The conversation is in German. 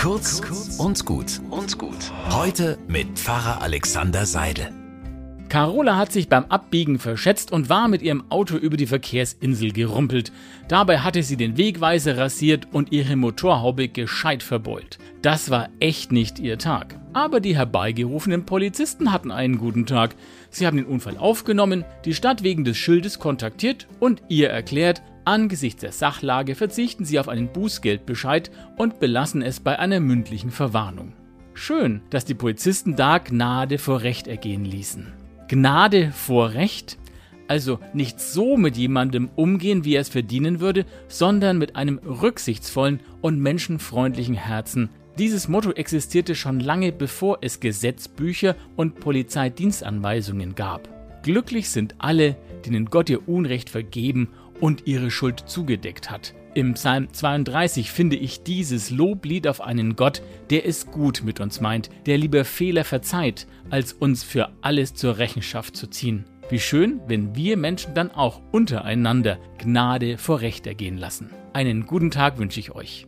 Kurz und gut und gut. Heute mit Pfarrer Alexander Seidel. Carola hat sich beim Abbiegen verschätzt und war mit ihrem Auto über die Verkehrsinsel gerumpelt. Dabei hatte sie den Wegweiser rasiert und ihre Motorhaube gescheit verbeult. Das war echt nicht ihr Tag. Aber die herbeigerufenen Polizisten hatten einen guten Tag. Sie haben den Unfall aufgenommen, die Stadt wegen des Schildes kontaktiert und ihr erklärt, angesichts der Sachlage verzichten sie auf einen Bußgeldbescheid und belassen es bei einer mündlichen Verwarnung. Schön, dass die Polizisten da Gnade vor Recht ergehen ließen. Gnade vor Recht, also nicht so mit jemandem umgehen, wie er es verdienen würde, sondern mit einem rücksichtsvollen und menschenfreundlichen Herzen. Dieses Motto existierte schon lange bevor es Gesetzbücher und Polizeidienstanweisungen gab. Glücklich sind alle, denen Gott ihr Unrecht vergeben und ihre Schuld zugedeckt hat. Im Psalm 32 finde ich dieses Loblied auf einen Gott, der es gut mit uns meint, der lieber Fehler verzeiht, als uns für alles zur Rechenschaft zu ziehen. Wie schön, wenn wir Menschen dann auch untereinander Gnade vor Recht ergehen lassen. Einen guten Tag wünsche ich euch.